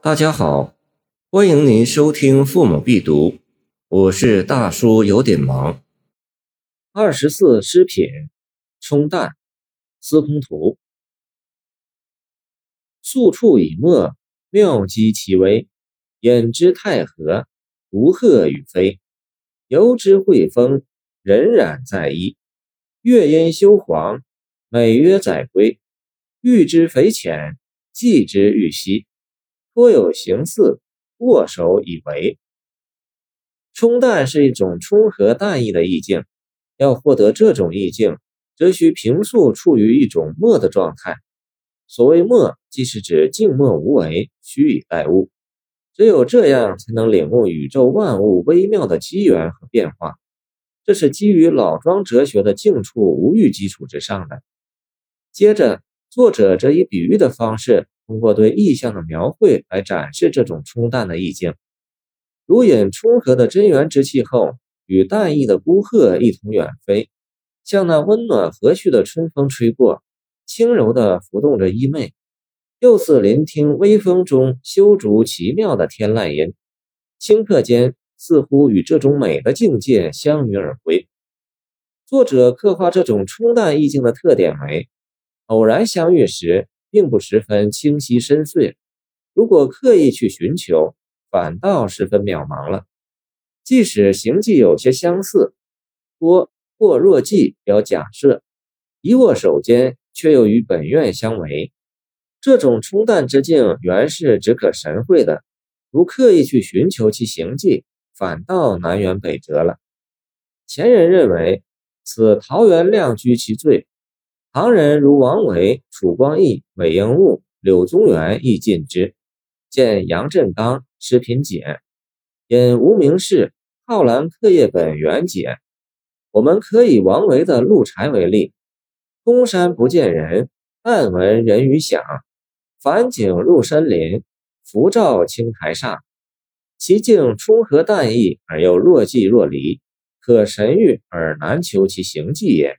大家好，欢迎您收听《父母必读》，我是大叔，有点忙。二十四诗品，冲淡，司空图。素处以墨，妙机其微，掩之太和，无鹤与飞。游之惠风，荏苒在衣。月阴修黄，美曰载归。欲之匪浅，寄之欲稀。多有形似，握手以为。冲淡是一种冲和淡意的意境，要获得这种意境，则需平素处于一种默的状态。所谓默，即是指静默无为，虚以待物。只有这样，才能领悟宇宙万物微妙的机缘和变化。这是基于老庄哲学的静处无欲基础之上的。接着，作者则以比喻的方式。通过对意象的描绘来展示这种冲淡的意境，如引冲和的真元之气后，与淡意的孤鹤一同远飞，像那温暖和煦的春风吹过，轻柔地拂动着衣袂，又似聆听微风中修竹奇妙的天籁音，顷刻间似乎与这种美的境界相与而归。作者刻画这种冲淡意境的特点为：偶然相遇时。并不十分清晰深邃，如果刻意去寻求，反倒十分渺茫了。即使形迹有些相似，多或若即表假设，一握手间却又与本愿相违。这种冲淡之境，原是只可神会的，如刻意去寻求其形迹，反倒南辕北辙了。前人认为，此桃源亮居其最。旁人如王维、楚光义、韦应物、柳宗元亦尽之。见杨振刚《诗品解》，引无名氏《浩然客业本原解》。我们可以王维的《鹿柴》为例：空山不见人，但闻人语响。返景入深林，浮照青苔上。其境充和淡逸，而又若即若离，可神喻而难求其形迹也。